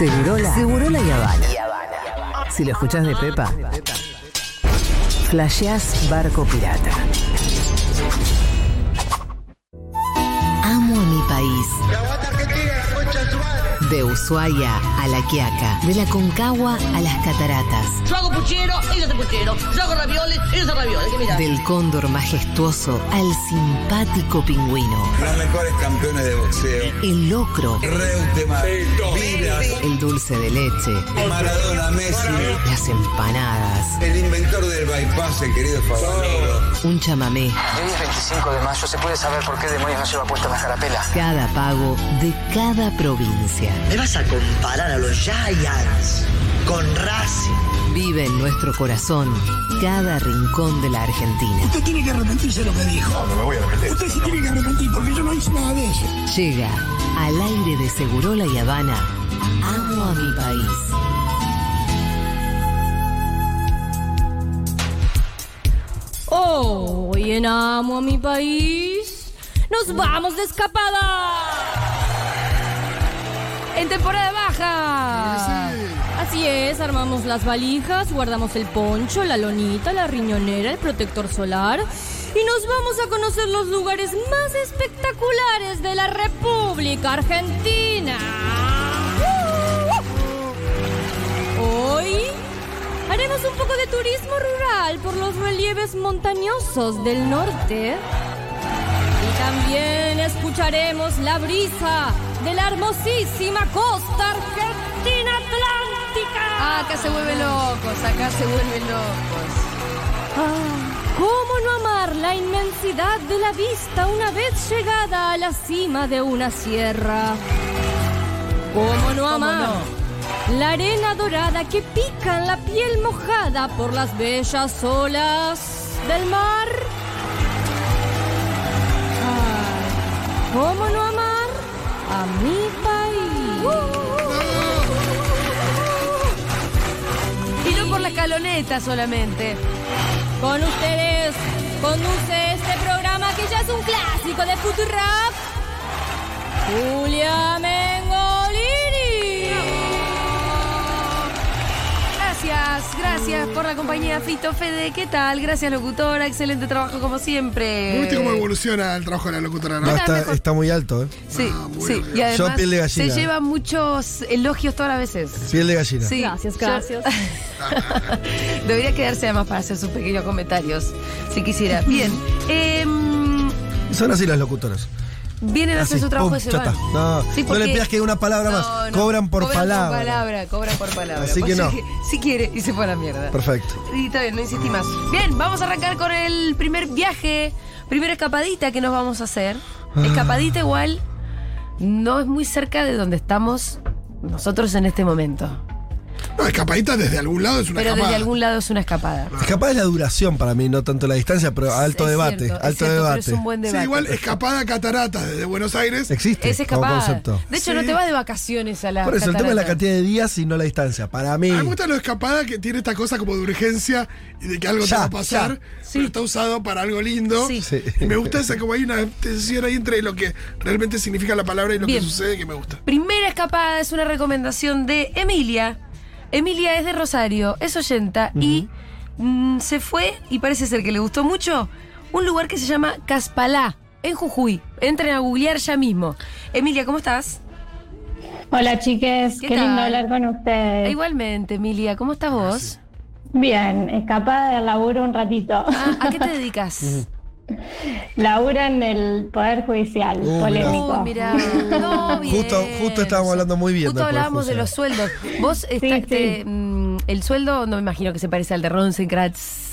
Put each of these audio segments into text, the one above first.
Segurola. Segurola y Habana. Si lo escuchás de Pepa, flasheás barco pirata. Amo a mi país. De Ushuaia a La Quiaca, de la Concagua a las Cataratas, Yo hago puchero, ellos hacen puchero. Yo hago ravioles, ellos hacen ravioles. Del cóndor majestuoso al simpático pingüino, Los mejores campeones de boxeo. el locro, Reutemann, el dulce de leche, Maradona, Messi. las empanadas, El inventor del bypass, el querido Favaloro. un chamamé, Hoy es 25 de mayo, ¿se puede saber por qué demonios no lleva puesta la carapela? cada pago de cada provincia. ¿Me vas a comparar a los Giants con Racing? Vive en nuestro corazón cada rincón de la Argentina. Usted tiene que arrepentirse de lo que dijo. No, me voy a arrepentir. Usted se tiene que arrepentir porque yo no hice nada de eso. Llega al aire de Segurola y Habana. Amo a mi país. Hoy en Amo a mi país nos vamos de escapada. En temporada baja. Así es, armamos las valijas, guardamos el poncho, la lonita, la riñonera, el protector solar y nos vamos a conocer los lugares más espectaculares de la República Argentina. Hoy haremos un poco de turismo rural por los relieves montañosos del norte. Y también escucharemos la brisa de la hermosísima costa argentina atlántica. Ah, acá se vuelven locos, acá se vuelven locos. Ah, ¿Cómo no amar la inmensidad de la vista una vez llegada a la cima de una sierra? ¿Cómo no amar la arena dorada que pica en la piel mojada por las bellas olas del mar? Ay, ¿Cómo no mi país? Y no por la escaloneta solamente. Con ustedes conduce este programa que ya es un clásico de Futurrap. Julia Mengolini. Gracias, gracias por la compañía Fito Fede. ¿Qué tal? Gracias, locutora. Excelente trabajo como siempre. ¿Viste cómo evoluciona el trabajo de la locutora? No, No? Acá está, muy alto, ¿eh? Sí, Ah, muy sí. bien. Y además Yo piel de gallina. se llevan muchos elogios todas las veces. Piel de gallina. Sí, Gracias, gracias. Debería quedarse además para hacer sus pequeños comentarios, si quisiera. Bien. em, Son así las locutoras. Vienen a hacer Así, su trabajo y se van. No, Sí, no le pidas que una palabra No, más. no. Cobran por cobran palabra. Por palabra, cobran por palabra. Así que Pues no. Si, si quiere, y se fue a la mierda. Perfecto. Y está bien, no insistí más. Bien, vamos a arrancar con el primer viaje, primera escapadita que nos vamos a hacer. Ah. Escapadita igual no es muy cerca de donde estamos nosotros en este momento. No, escapadita desde algún lado es una Pero escapada. desde algún lado es una escapada. Capaz es la duración para mí, no tanto la distancia, pero alto Es debate. cierto, es alto cierto, pero debate. es un buen Sí, debate. igual escapada cataratas desde Buenos Aires. Existe Es como escapada. concepto. De hecho, Sí. no te vas de vacaciones a la Por eso, el tema es la catarata. cantidad de días y no la distancia. Para mí. A mí me gusta lo de escapada que tiene esta cosa como de urgencia y de que algo Ya, te va a pasar, ya. pero está usado para algo lindo. Sí. Sí. Y me gusta esa, como hay una tensión ahí entre lo que realmente significa la palabra y lo Bien. que sucede que me gusta. Primera escapada es una recomendación de Emilia. Emilia es de Rosario, es oyenta y mm, se fue, y parece ser que le gustó mucho, un lugar que se llama Caspalá, en Jujuy. Entren a googlear ya mismo. Emilia, ¿cómo estás? Hola chiques, ¿Qué lindo hablar con ustedes. Igualmente, Emilia, ¿cómo estás vos? Bien, escapada del laburo un ratito. Ah, ¿A qué te dedicas? Laburo en el Poder Judicial, Uh, polémico. Uy, mirá. No, bien. Justo- justo estábamos hablando muy bien Justo hablábamos de los sueldos. Vos, está- sí. te- mm, el sueldo, no me imagino que se parece al de Rosencrantz.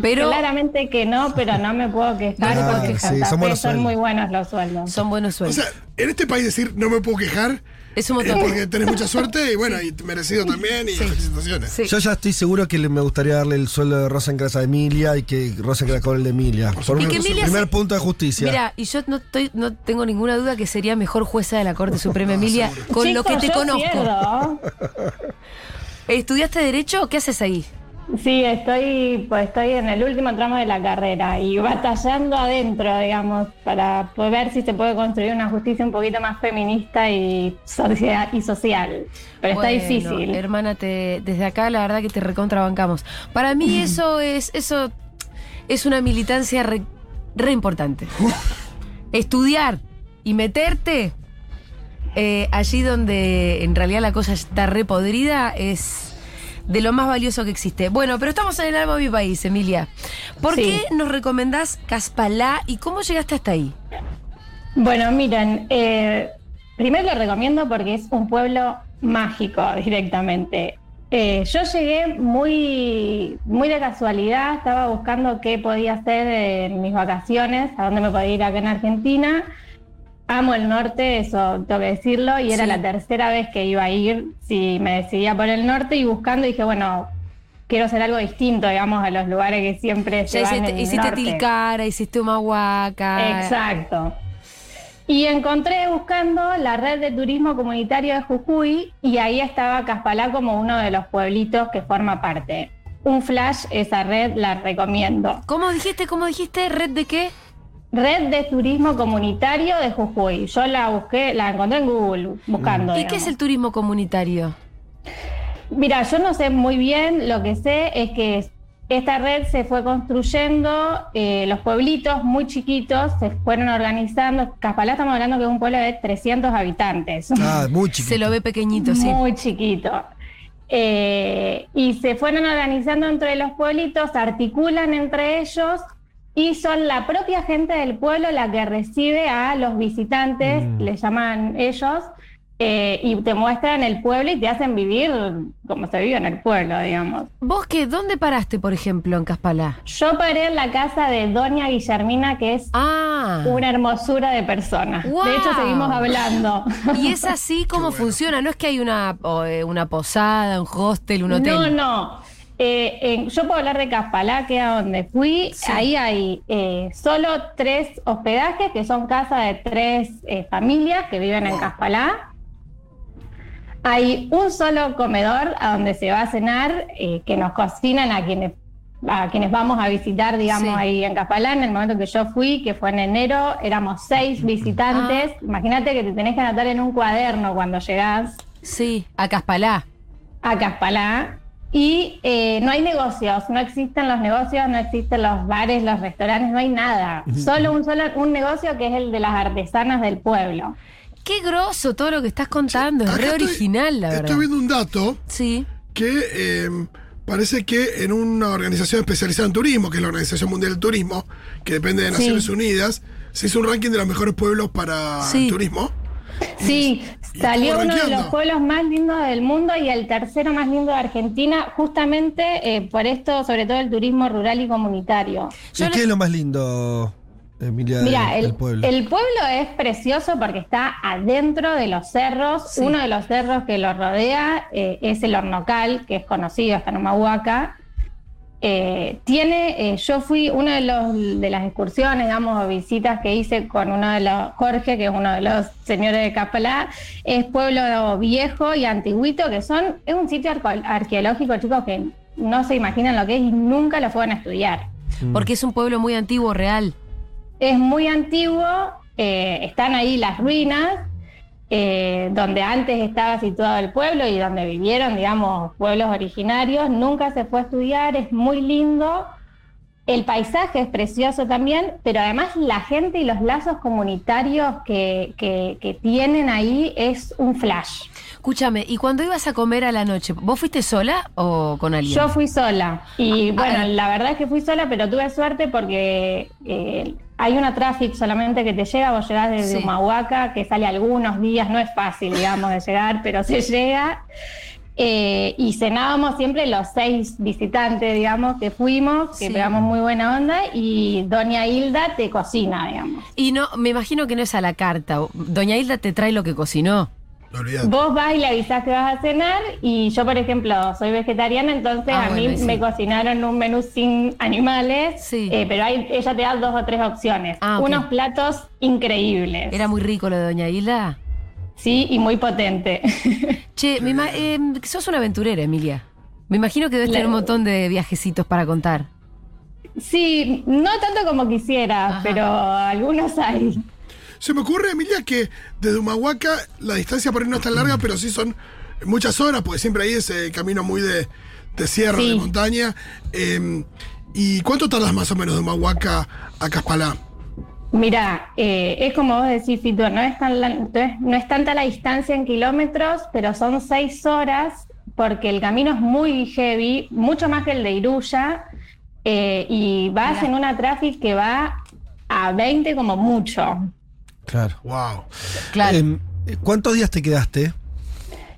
Pero Claramente que no, pero no me puedo quejar porque. Sí, son son muy buenos los sueldos. son buenos O sueldos. sea, en este país decir no me puedo quejar es un montón. porque tenés mucha suerte y bueno, y merecido también y felicitaciones. Sí. Yo ya estoy seguro que le- me gustaría darle el sueldo de Rosencrantz a Emilia y que Rosencrantz cobre el de Emilia. Por Y un que Emilia primer se- punto de justicia. Mira, y yo no estoy, no tengo ninguna duda que sería mejor jueza de la Corte Suprema Emilia con lo que te yo conozco. ¿Estudiaste Derecho? ¿Qué haces ahí? Sí, estoy, pues estoy en el último tramo de la carrera y batallando adentro, digamos, para poder ver si se puede construir una justicia un poquito más feminista y, socia- y social. Pero Bueno, está difícil. Hermana, te- desde acá la verdad que te recontrabancamos. Para mí eso es, eso es una militancia re, re importante. Estudiar y meterte eh, allí donde en realidad la cosa está re podrida es de lo más valioso que existe. Bueno, pero estamos en el alma de mi país, Emilia. ¿Por Sí. qué nos recomendás Caspalá y cómo llegaste hasta ahí? Bueno, miren, eh, primero lo recomiendo porque es un pueblo mágico directamente. Eh, yo llegué muy, muy de casualidad, estaba buscando qué podía hacer en mis vacaciones, a dónde me podía ir acá en Argentina. Amo el norte, eso tengo que decirlo, y era Sí. la tercera vez que iba a ir, si me decidía por el norte y buscando dije, bueno, quiero hacer algo distinto, digamos, a los lugares que siempre se van hiciste, en el hiciste norte. Tilcara, hiciste Humahuaca. Exacto. Y encontré buscando la red de turismo comunitario de Jujuy y ahí estaba Caspalá como uno de los pueblitos que forma parte. Un flash, esa red la recomiendo. ¿Cómo dijiste? ¿Cómo dijiste? ¿Red de qué? Red de turismo comunitario de Jujuy. Yo la busqué, la encontré en Google buscando. ¿Y qué es el turismo comunitario? Mira, yo no sé muy bien, lo que sé es que esta red se fue construyendo, eh, los pueblitos muy chiquitos se fueron organizando. Caspalá estamos hablando que es un pueblo de 300 habitantes. Ah, muy chiquito. Se lo ve pequeñito, sí. Muy chiquito. Eh, y se fueron organizando entre los pueblitos, se articulan entre ellos y son la propia gente del pueblo la que recibe a los visitantes, les llaman ellos, eh, y te muestran el pueblo y te hacen vivir como se vive en el pueblo, digamos. ¿Vos qué? ¿Dónde paraste, por ejemplo, en Caspalá? Yo paré en la casa de Doña Guillermina, que es Ah. una hermosura de persona. ¡Guau! De hecho, seguimos hablando. ¿Y es así como funciona? No es que hay una, eh, una posada, un hostel, un hotel. No, no. Eh, en- yo puedo hablar de Caspalá, que es a donde fui. Ahí hay eh, solo tres hospedajes, que son casas de tres eh, familias que viven en Caspalá. Hay un solo comedor a donde se va a cenar, eh, que nos cocinan a quienes a quienes vamos a visitar, digamos, Sí. ahí en Caspalá. En el momento que yo fui, que fue en enero, éramos seis visitantes. Ah. Imagínate que te tenés que anotar en un cuaderno cuando llegás Sí, a Caspalá. a Caspalá. Y eh, no hay negocios, no existen los negocios, no existen los bares, los restaurantes, no hay nada. Solo un solo un negocio que es el de las artesanas del pueblo. Qué grosso todo lo que estás contando. Es re estoy- original, la verdad. Estoy viendo un dato Sí. que eh, parece que en una organización especializada en turismo, que es la Organización Mundial del Turismo, que depende de Sí. Naciones Unidas, se hizo un ranking de los mejores pueblos para Sí. el turismo. Sí, ¿Y salió uno de los pueblos más lindos del mundo y el tercero más lindo de Argentina, justamente eh, por esto, sobre todo el turismo rural y comunitario. Yo ¿Y no- qué es lo más lindo, Emilia, Mira, del, el, del pueblo? el pueblo es precioso porque está adentro de los cerros. Sí. Uno de los cerros que lo rodea eh, es el Hornocal, que es conocido hasta en Humahuaca. Eh, tiene, eh, yo fui una de, los, de las excursiones, digamos, o visitas que hice con uno de los, Jorge, que es uno de los señores de Capalá, es pueblo viejo y antiguito, que son, es un sitio arco- arqueológico, chicos, que no se imaginan lo que es y nunca lo fueron a estudiar. Porque es un pueblo muy antiguo, real. Es muy antiguo, eh, están ahí las ruinas, eh, donde antes estaba situado el pueblo y donde vivieron, digamos, pueblos originarios. Nunca se fue a estudiar, es muy lindo. El paisaje es precioso también, pero además la gente y los lazos comunitarios que, que- que tienen ahí es un flash. Escúchame, ¿y cuando ibas a comer a la noche, vos fuiste sola o con alguien? Yo fui sola y Ah, bueno, ah. la verdad es que fui sola, pero tuve suerte porque eh, hay una traffic solamente que te llega, vos llegás desde Sí. Humahuaca, que sale algunos días, no es fácil, digamos, de llegar, pero se llega. Eh, y cenábamos siempre los seis visitantes, digamos, que fuimos, que Sí. pegamos muy buena onda, y Doña Hilda te cocina, digamos. Y no, me imagino que no es a la carta. Doña Hilda te trae lo que cocinó. Vos vas y le avisás que vas a cenar y yo, por ejemplo, soy vegetariana, entonces Ah, a mí bueno, ahí sí. me cocinaron un menú sin animales, Sí. eh, pero hay, ella te da dos o tres opciones. Ah. Unos platos increíbles, Era muy rico lo de Doña Hilda. sí, y muy potente. Che, mi ma- eh, sos una aventurera, Emilia. Me imagino que debes tener un montón de viajecitos para contar. Sí, no tanto como quisiera, pero algunos hay. Se me ocurre, Emilia, que desde Humahuaca la distancia por ahí no es tan larga, pero sí son muchas horas, porque siempre hay ese camino muy de, de sierra, Sí. de montaña. Eh, ¿Y cuánto tardas más o menos de Humahuaca a Caspalá? Mira, eh, es como vos decís, Fito, no es, tan la- no es- tanta la distancia en kilómetros, pero son seis horas porque el camino es muy heavy, mucho más que el de Iruya, eh, y vas en una tráfico que va a 20 como mucho. Claro. Wow. Claro. Em, ¿Cuántos días te quedaste?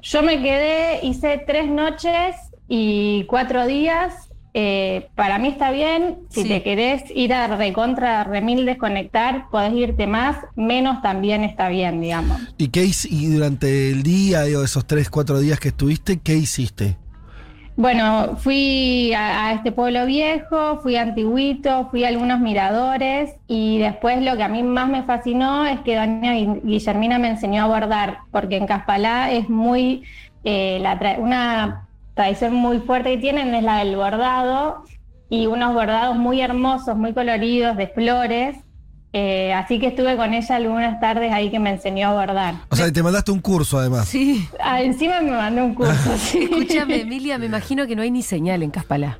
Yo me quedé, hice tres noches y cuatro días. eh, para mí está bien. Si Sí. te querés ir a recontra, remil desconectar, podés irte más. Menos también está bien, digamos. ¿Y qué y durante el día, digo, esos tres, cuatro días que estuviste, qué hiciste? Bueno, fui a, a este pueblo viejo, fui a Antiguito, fui a algunos miradores y después lo que a mí más me fascinó es que doña Gui- Guillermina me enseñó a bordar, porque en Caspalá es muy, eh, la tra- una tradición muy fuerte que tienen es la del bordado y unos bordados muy hermosos, muy coloridos, de flores. Eh, así que estuve con ella algunas tardes ahí que me enseñó a bordar. O sea, te mandaste un curso además. Sí. Ah, encima me mandó un curso. sí. Escúchame, Emilia, me imagino que no hay ni señal en Caspalá.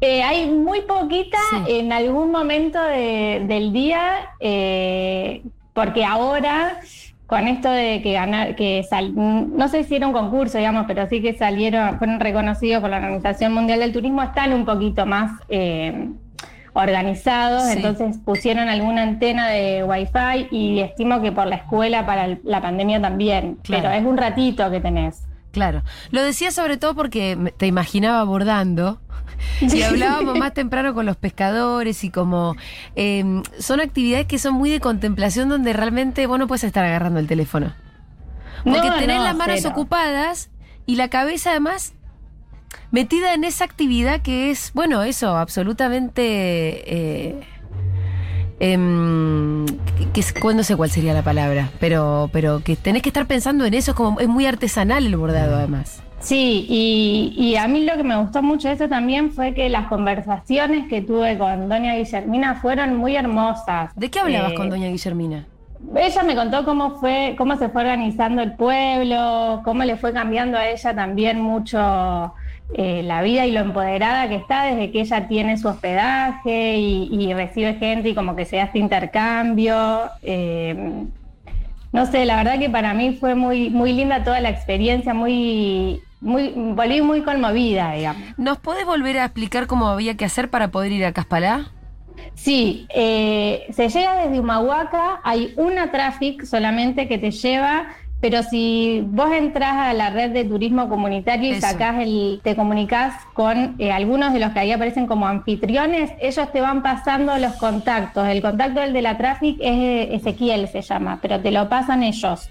Eh, hay muy poquita Sí. en algún momento de- del día, eh, porque ahora con esto de que ganar, que sal- no sé si era un concurso, digamos, pero sí que salieron, fueron reconocidos por la Organización Mundial del Turismo, están un poquito más eh, organizados, Sí. entonces pusieron alguna antena de Wi-Fi y estimo que por la escuela para el- la pandemia también, Claro. pero es un ratito que tenés. Claro. Lo decía sobre todo porque te imaginaba bordando. Y hablábamos más temprano con los pescadores y como eh, son actividades que son muy de contemplación donde realmente vos no puedes estar agarrando el teléfono. Porque No, tenés no, las manos cero. ocupadas y la cabeza además metida en esa actividad que es, bueno, eso, absolutamente... eh, em, que- que es- no sé cuál sería la palabra, pero, pero que tenés que estar pensando en eso, es como es muy artesanal el bordado además. Sí, y, y a mí lo que me gustó mucho de esto también fue que las conversaciones que tuve con doña Guillermina fueron muy hermosas. ¿De qué hablabas Eh, con doña Guillermina? Ella me contó cómo fue, cómo se fue organizando el pueblo, cómo le fue cambiando a ella también mucho eh, la vida y lo empoderada que está desde que ella tiene su hospedaje y, y recibe gente y como que se hace intercambio. eh, no sé, la verdad que para mí fue muy, muy linda toda la experiencia, muy, muy, volví muy conmovida, digamos. ¿Nos podés volver a explicar cómo había que hacer para poder ir a Caspalá? Sí, eh, se llega desde Humahuaca, hay una traffic solamente que te lleva, pero si vos entras a la red de turismo comunitario y Eso. sacás el, te comunicás con eh, algunos de los que ahí aparecen como anfitriones, ellos te van pasando los contactos. El contacto del de la traffic es eh, Ezequiel se llama, pero te lo pasan ellos.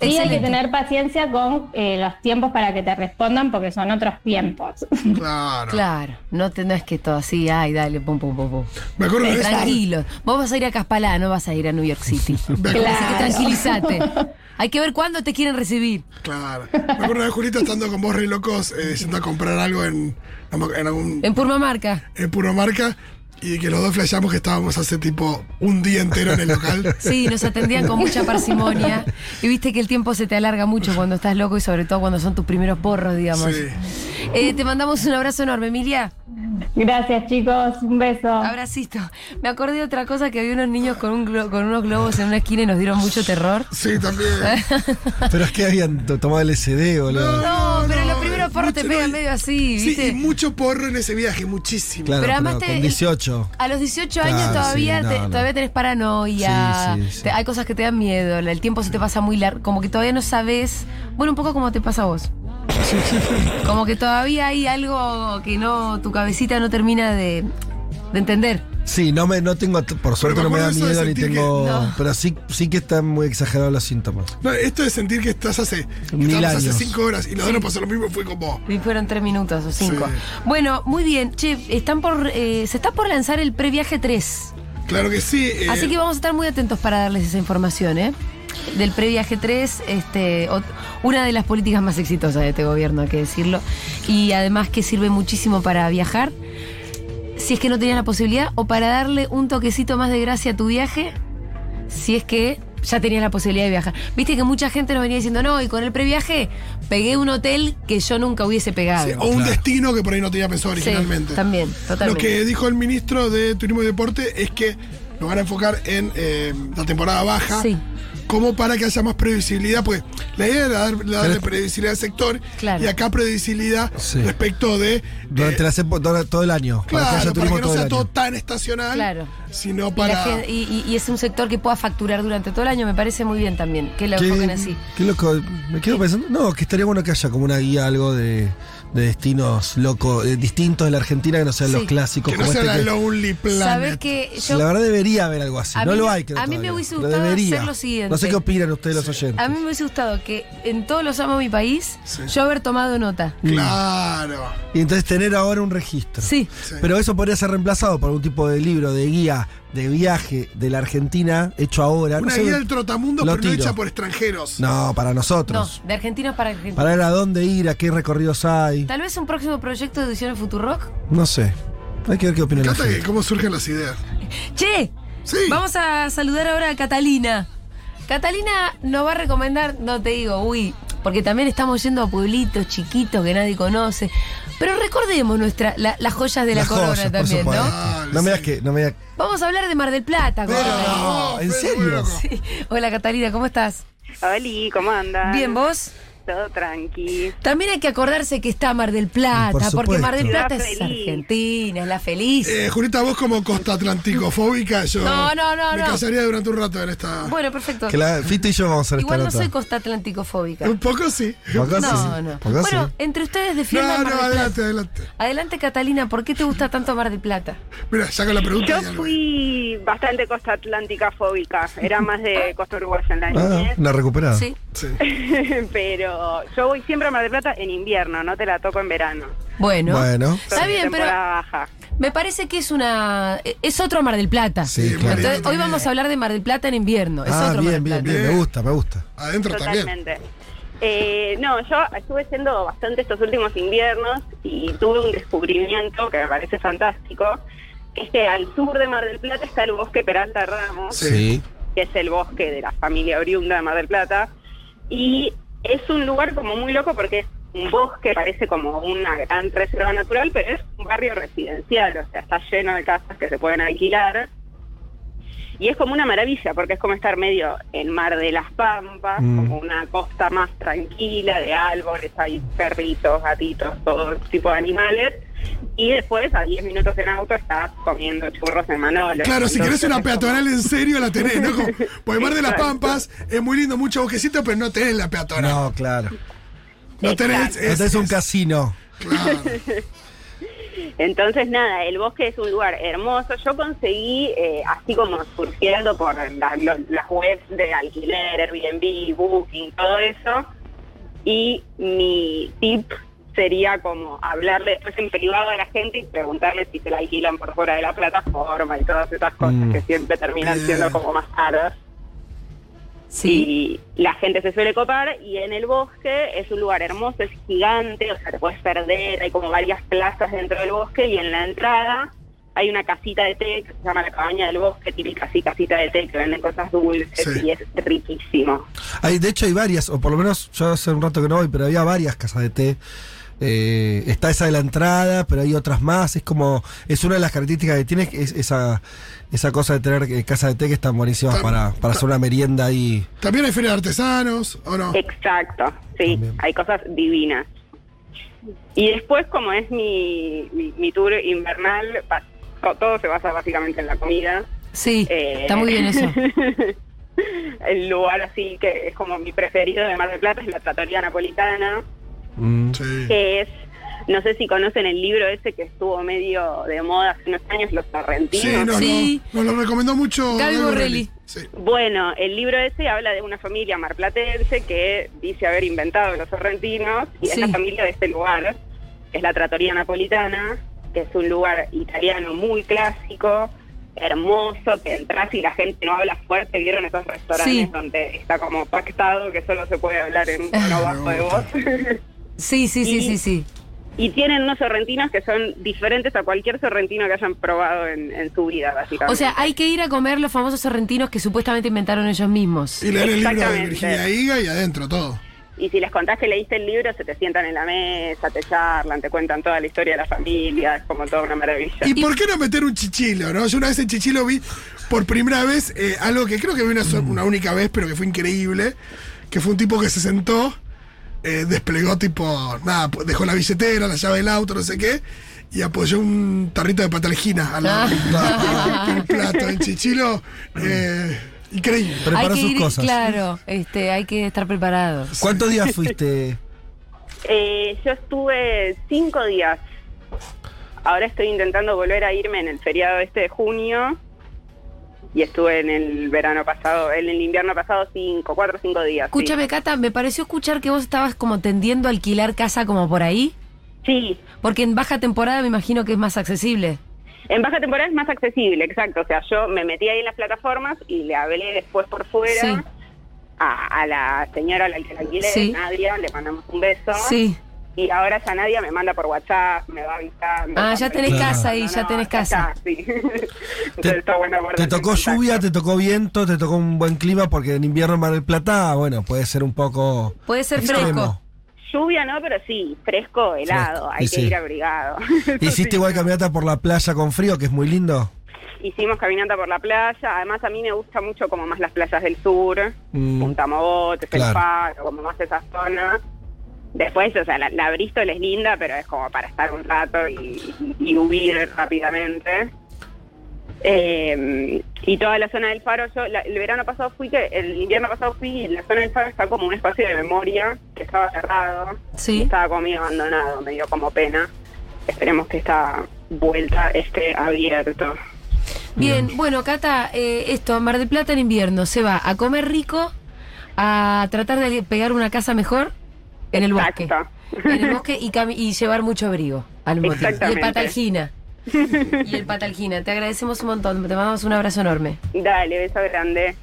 Sí, hay que tener paciencia con eh, los tiempos para que te respondan porque son otros tiempos. Claro. Claro, no, te, no es que todo así, ay, dale, pum, pum, pum, pum. Me acuerdo de. Tranquilo, vos vas a ir a Caspalá, no vas a ir a New York City. Acuerdo- Así que Claro. tranquilízate. Hay que ver cuándo te quieren recibir. Claro. Me acuerdo de Julita estando con vos re locos, eh, yendo a comprar algo en, en algún En Purmamarca. en Puro Marca y que los dos flashamos que estábamos hace tipo un día entero en el local. Sí, nos atendían con mucha parsimonia. Y viste que el tiempo se te alarga mucho cuando estás loco y sobre todo cuando son tus primeros porros, digamos. Sí. Eh, te mandamos un abrazo enorme, Emilia. Gracias chicos, un beso. Abracito. Me acordé de otra cosa que había unos niños con, un glo- con unos globos en una esquina y nos dieron mucho terror. Sí, también. Pero es que habían to- tomado LSD, boludo. No, pero no, los primeros porros te mucho pegan no, medio así, Sí, ¿viste? y mucho porro en ese viaje, muchísimo. Claro, Pero pero, además te- con 18. A los 18 años todavía, sí, no, te- no. todavía tenés paranoia, Sí, sí, sí. te- hay cosas que te dan miedo, el tiempo se te pasa muy largo, como que todavía no sabes, bueno, un poco como te pasa a vos. Como que todavía hay algo que no, tu cabecita no termina de, de entender. Sí, no me no tengo por suerte no me da miedo ni que- tengo, No. pero sí sí que están muy exagerados los síntomas. No, esto de sentir que estás hace, que Mil estábamos hace años. cinco horas y los dos nos pasó lo mismo, fue como. Y fueron tres minutos o cinco. Sí. Bueno, muy bien. Che, están por, eh, se está por lanzar el previaje 3. Claro que sí. eh, Así que vamos a estar muy atentos para darles esa información, ¿eh? del previaje 3, este, una de las políticas más exitosas de este gobierno, hay que decirlo. Y además que sirve muchísimo para viajar, si es que no tenías la posibilidad, o para darle un toquecito más de gracia a tu viaje, si es que ya tenías la posibilidad de viajar. Viste que mucha gente nos venía diciendo, no, y con el previaje pegué un hotel que yo nunca hubiese pegado. Sí, o un destino que por ahí no tenía pensado Sí, originalmente. también, Lo totalmente. que dijo el ministro de Turismo y Deporte es que lo van a enfocar en eh, la temporada baja. Sí. Como para que haya más previsibilidad, pues la idea era dar, darle previsibilidad al sector Claro. y acá previsibilidad Sí. respecto de. Durante eh, epo- todo, todo el año. para que claro, haya para que no todo sea año. todo tan estacional, Claro. sino Y, la para. y- y- y es un sector que pueda facturar durante todo el año, me parece muy bien también, que lo enfoquen así. Qué loco. Me quedo pensando. No, que estaría bueno que haya como una guía, algo de, de destinos locos, eh, distintos de la Argentina que no sean Sí. los clásicos. que no como sea este la que- Lonely Planet. ¿Sabes que yo la verdad debería haber algo así. No mí lo hay, creo. a mí me hubiese gustado hacer lo siguiente. No sé qué opinan ustedes los oyentes. A mí me hubiese gustado que en todos los amo mi país Sí. yo haber tomado nota. Claro. Y entonces tener ahora un registro. Sí. Sí. Pero eso podría ser reemplazado por algún tipo de libro, de guía, de viaje de la Argentina hecho ahora. Una no sé, guía del trotamundo, pero no tiro. hecha por extranjeros. No, para No, nosotros. de argentinos para argentinos. Para ver a dónde ir, a qué recorridos hay. Tal vez un próximo proyecto de edición en Futurock. No sé. Hay que ver qué opina la gente. cómo surgen las ideas. ¡Che! Sí. Vamos a saludar ahora a Catalina. Catalina nos va a recomendar, no te digo, uy, porque también estamos yendo a pueblitos chiquitos que nadie conoce. Pero recordemos nuestra, la- las joyas de la Las corona joyas, también. ¿no? Dale, No me digas sí. que. No me digas- Vamos a hablar de Mar del Plata. Pero no, ¿en Fede, serio? Sí. Hola Catalina, ¿cómo estás? Hola, ¿cómo andan? Bien, ¿vos? Todo tranqui. También hay que acordarse que está Mar del Plata, Por porque. Mar del Plata es. Argentina, es la feliz. Eh, Julita, vos como costa atlántico-fóbica, yo No, no, no, me no. casaría durante un rato en esta... Bueno, perfecto. Que la, Fito y yo vamos a hacer Igual no soy costa atlántico fóbica. Un poco sí. Acá No, sí. no. Bueno, sí. entre ustedes defiendan No, Mar no, del Plata. adelante, adelante. Adelante, Catalina, ¿por qué te gusta tanto Mar del Plata? Mira, ya con la pregunta. Yo algo. fui bastante costa atlántica fóbica. Era más de costa uruguaya en la Ah, niñez. una recuperada. Sí. Sí. Pero yo voy siempre a Mar del Plata en invierno, no te la toco en verano. Bueno. Bueno. Está bien, pero baja. me parece que es una. Es otro Mar del Plata. Sí, claro. Entonces, hoy también. vamos a hablar de Mar del Plata en invierno. Es Ah, otro Mar bien, del bien, Plata. bien. Me gusta, me gusta. Adentro también. Totalmente. Eh, no, yo estuve yendo bastante estos últimos inviernos y tuve un descubrimiento que me parece fantástico, que es que al sur de Mar del Plata está el bosque Peralta Ramos, Sí. que es el bosque de la familia oriunda de Mar del Plata, y es un lugar como muy loco porque es un bosque, parece como una gran reserva natural, pero es un barrio residencial, o sea, está lleno de casas que se pueden alquilar. Y es como una maravilla, porque es como estar medio en Mar de las Pampas, Mm. como una costa más tranquila, de árboles, hay perritos, gatitos, todo tipo de animales. Y después, a 10 minutos en auto, estás comiendo churros en Manolo. Claro, si querés una peatonal en serio, la tenés, ¿no? Como, porque Mar de las. Pampas es muy lindo, mucho bosquecito, pero no tenés la peatonal. No, claro. No tenés. No es- tenés un casino. Claro. Entonces, nada, el bosque es un lugar hermoso. Yo conseguí, eh, así como surgiendo por la- lo- las webs de alquiler, Airbnb, Booking, todo eso. Y mi tip sería como hablarle después en privado a la gente y preguntarle si se la alquilan por fuera de la plataforma y todas esas cosas Mm. que siempre terminan siendo como más caras. Sí. Y la gente se suele copar y en el bosque es un lugar hermoso, es gigante, o sea, te puedes perder, hay como varias plazas dentro del bosque y en la entrada hay una casita de té que se llama la cabaña del bosque, típica así casita de té que venden cosas dulces Sí. y es riquísimo. Hay, de hecho, hay varias, o por lo menos yo hace un rato que no voy, pero había varias casas de té. Eh, está esa de la entrada, pero hay otras más. Es como, es una de las características que tiene, es esa, esa cosa de tener eh, casa de té que están buenísimas Tam- para, para hacer una merienda ahí. También hay feria de artesanos, ¿o no? Exacto, sí, También. hay cosas divinas. Y después, como es mi, mi, mi tour invernal, todo se basa básicamente en la comida. Sí, Eh, está muy bien eso. el lugar así que es como mi preferido de Mar del Plata es la Trattoria Napolitana, Mm. Sí. que es, no sé si conocen el libro ese que estuvo medio de moda hace unos años, Los Sí, Sorrentinos. no, Sí. no, nos lo recomendó mucho Gaby Borrelli. Sí. Bueno, el libro ese habla de una familia marplatense que dice haber inventado los sorrentinos y es Sí. la familia de este lugar, que es la Trattoria Napolitana, que es un lugar italiano muy clásico, hermoso, que entras y la gente no habla fuerte, vieron esos restaurantes Sí. donde está como pactado que solo se puede hablar en tono bajo de voz. Sí, sí, sí, Y- sí, sí. y tienen unos sorrentinos que son diferentes a cualquier sorrentino que hayan probado en, en su vida, básicamente. O sea, hay que ir a comer los famosos sorrentinos que supuestamente inventaron ellos mismos. Y leer el libro de. Virginia Higa y adentro todo. Y si les contás que leíste el libro, se te sientan en la mesa, te charlan, te cuentan toda la historia de la familia, es como toda una maravilla. ¿Y por qué no meter un chichilo, no? Yo una vez en Chichilo vi por primera vez eh, algo que creo que vi una, una única vez, pero que fue increíble, que fue un tipo que se sentó, eh, desplegó tipo, nada, pues, dejó la billetera, la llave del auto, no sé qué, y apoyó un tarrito de patalgina al lado del plato. En Chichilo, eh, increíble. Preparó sus ir, cosas. claro, este, hay que estar preparados. ¿Cuántos días fuiste? Eh, yo estuve cinco días. Ahora estoy intentando volver a irme en el feriado este de junio. Y estuve en el verano pasado, en el invierno pasado cinco, cuatro o cinco días. sí. Escúchame, Cata, me pareció escuchar que vos estabas como tendiendo a alquilar casa como por ahí. Sí, Porque en baja temporada me imagino que es más accesible. En baja temporada es más accesible, exacto. O sea, yo me metí ahí en las plataformas y le hablé después por fuera Sí. a, a la señora a la que alquilé, Sí. Nadia, le mandamos un beso. Sí. Y ahora ya Nadia me manda por WhatsApp, me va avisando. Ah, ya tenés Claro. casa ahí, ya tenés casa. está, sí. Entonces está bueno ¿Te tocó lluvia, te tocó viento, te tocó un buen clima? Porque en invierno en Mar del Plata, bueno, puede ser un poco. Puede ser extremo. fresco. Lluvia no, pero sí, fresco, helado, hay que sí. ir abrigado. ¿Hiciste igual caminata por la playa con frío, que es muy lindo? Hicimos caminata por la playa, además a mí me gusta mucho como más las playas del sur, Mm, Punta Mogotes, El Claro. Faro, como más esa zona. Después, o sea, la, la Bristol es linda, pero es como para estar un rato y, y huir rápidamente. Eh, y toda la zona del Faro, yo la- el verano pasado fui, que el invierno pasado fui, y la zona del Faro está como un espacio de memoria que estaba cerrado, Sí. estaba como medio abandonado, me dio como pena. Esperemos que esta vuelta esté abierto. Bien, bueno, Cata, eh, esto, Mar del Plata en invierno, se va a comer rico, a tratar de pegar una casa mejor en el bosque. Exacto. En el bosque y, cami- y llevar mucho abrigo al mismo tiempo. Y el patalgina. Y el patalgina. Te agradecemos un montón. Te mandamos un abrazo enorme. Dale, beso grande.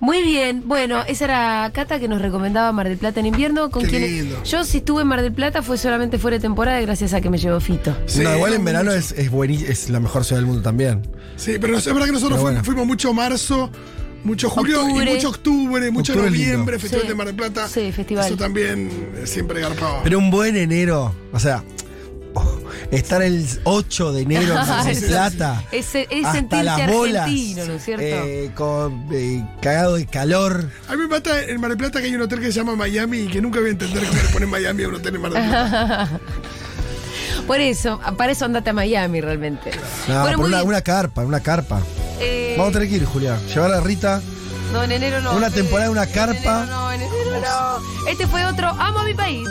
Muy bien, bueno, esa era Cata que nos recomendaba Mar del Plata en invierno. Con Qué quien lindo. yo si estuve en Mar del Plata fue solamente fuera de temporada gracias a que me llevó Fito. Sí, no, igual en no, verano es, es, es la mejor ciudad del mundo también. Sí, pero es verdad que nosotros Pero fu- bueno. fuimos mucho marzo, mucho julio Octubre. y mucho octubre, mucho Octubre es lindo. noviembre, Festival Sí. de Mar del Plata. Sí, festival. Eso también siempre garpaba. Pero un buen enero, o sea, oh, estar el 8 de enero en Mar del Plata. Es, es hasta las bolas, argentino, ¿no es cierto? eh, con, eh, cagado de calor. A mí me mata en Mar del Plata que hay un hotel que se llama Miami y que nunca voy a entender cómo le ponen Miami a un hotel en Mar del Plata. Por eso, para eso andate a Miami realmente. No, bueno, por una carpa, una carpa. Eh, Vamos a tener que ir, Julián. Llevar a Rita. No, en enero no. Una temporada, una en carpa. enero no, en enero no. Este fue otro Amo a mi país.